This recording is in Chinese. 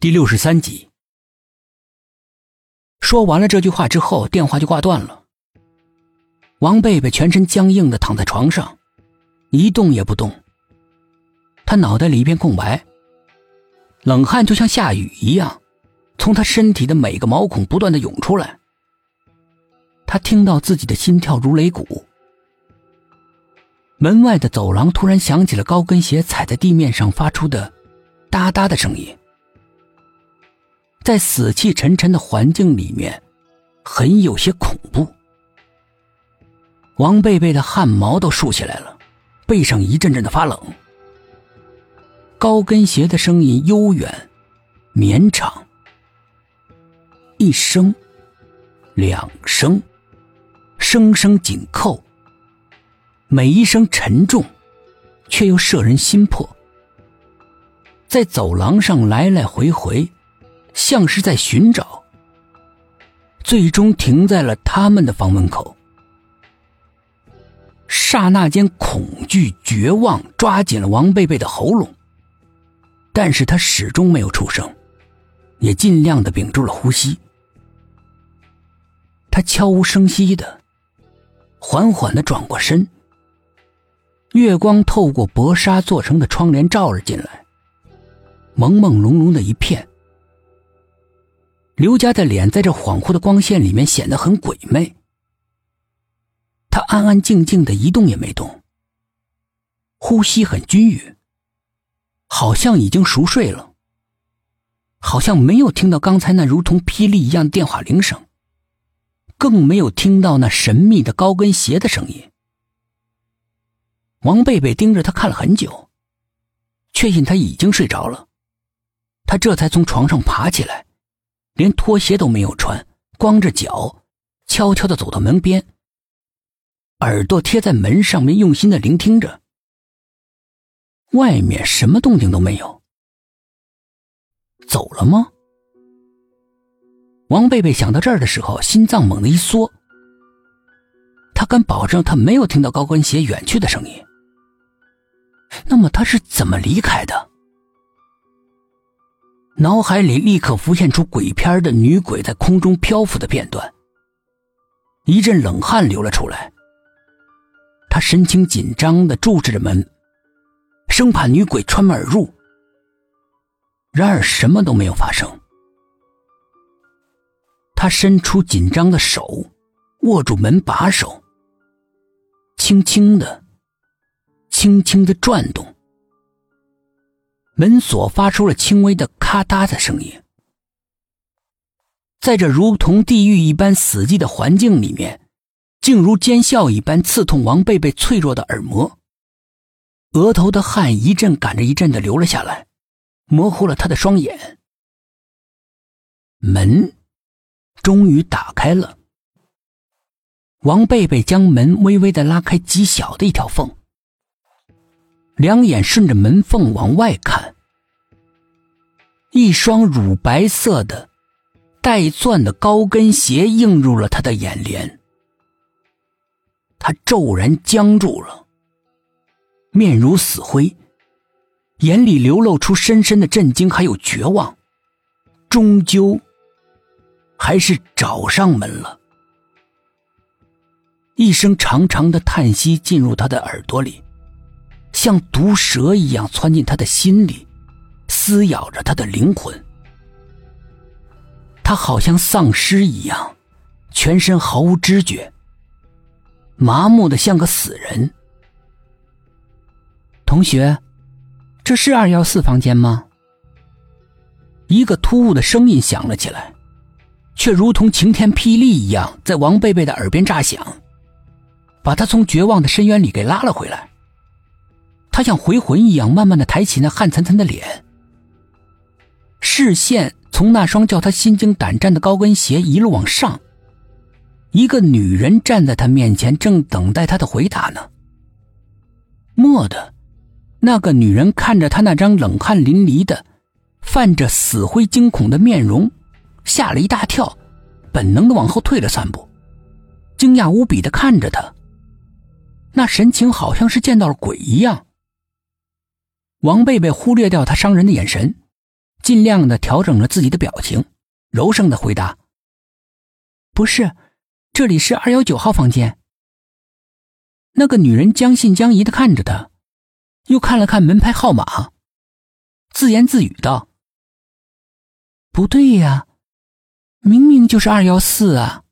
第六十三集。说完了这句话之后，电话就挂断了。王贝贝全身僵硬的躺在床上，一动也不动。他脑袋里一片空白，冷汗就像下雨一样，从他身体的每个毛孔不断的涌出来。他听到自己的心跳如擂鼓。门外的走廊突然响起了高跟鞋踩在地面上发出的哒哒的声音。在死气沉沉的环境里面，很有些恐怖。王贝贝的汗毛都竖起来了，背上一阵阵的发冷。高跟鞋的声音悠远、绵长，一声、两声，声声紧扣，每一声沉重，却又摄人心魄。在走廊上来来回回。像是在寻找，最终停在了他们的房门口。刹那间，恐惧、绝望抓紧了王贝贝的喉咙，但是他始终没有出声，也尽量的屏住了呼吸。他悄无声息的，缓缓的转过身。月光透过薄纱做成的窗帘照了进来，朦朦胧胧的一片。刘家的脸在这恍惚的光线里面显得很鬼魅。他安安静静的一动也没动，呼吸很均匀，好像已经熟睡了，好像没有听到刚才那如同霹雳一样的电话铃声，更没有听到那神秘的高跟鞋的声音。王贝贝盯着他看了很久，确信他已经睡着了，他这才从床上爬起来。连拖鞋都没有穿，光着脚，悄悄的走到门边，耳朵贴在门上面，用心的聆听着。外面什么动静都没有，走了吗？王贝贝想到这儿的时候，心脏猛地一缩。他敢保证，他没有听到高跟鞋远去的声音。那么他是怎么离开的？脑海里立刻浮现出鬼片的女鬼在空中漂浮的片段，一阵冷汗流了出来。他神情紧张的注视着门，生怕女鬼穿门而入。然而什么都没有发生。他伸出紧张的手，握住门把手，轻轻的、轻轻的转动。门锁发出了轻微的咔嗒的声音，在这如同地狱一般死寂的环境里面，竟如尖笑一般刺痛王贝贝脆弱的耳膜，额头的汗一阵赶着一阵的流了下来，模糊了他的双眼。门终于打开了，王贝贝将门微微的拉开极小的一条缝。两眼顺着门缝往外看，一双乳白色的、带钻的高跟鞋映入了他的眼帘。他骤然僵住了，面如死灰，眼里流露出深深的震惊，还有绝望。终究，还是找上门了。一声长长的叹息进入他的耳朵里。像毒蛇一样窜进他的心里，撕咬着他的灵魂。他好像丧尸一样，全身毫无知觉，麻木的像个死人。同学，这是二幺四房间吗？一个突兀的声音响了起来，却如同晴天霹雳一样在王贝贝的耳边炸响，把他从绝望的深渊里给拉了回来。他像回魂一样，慢慢的抬起那汗涔涔的脸，视线从那双叫他心惊胆战的高跟鞋一路往上。一个女人站在他面前，正等待他的回答呢。蓦地，那个女人看着他那张冷汗淋漓的、泛着死灰惊恐的面容，吓了一大跳，本能的往后退了三步，惊讶无比的看着他，那神情好像是见到了鬼一样。王贝贝忽略掉他伤人的眼神，尽量的调整了自己的表情，柔声的回答：“不是，这里是二幺九号房间。”那个女人将信将疑的看着他，又看了看门牌号码，自言自语道：“不对呀，明明就是二幺四啊。”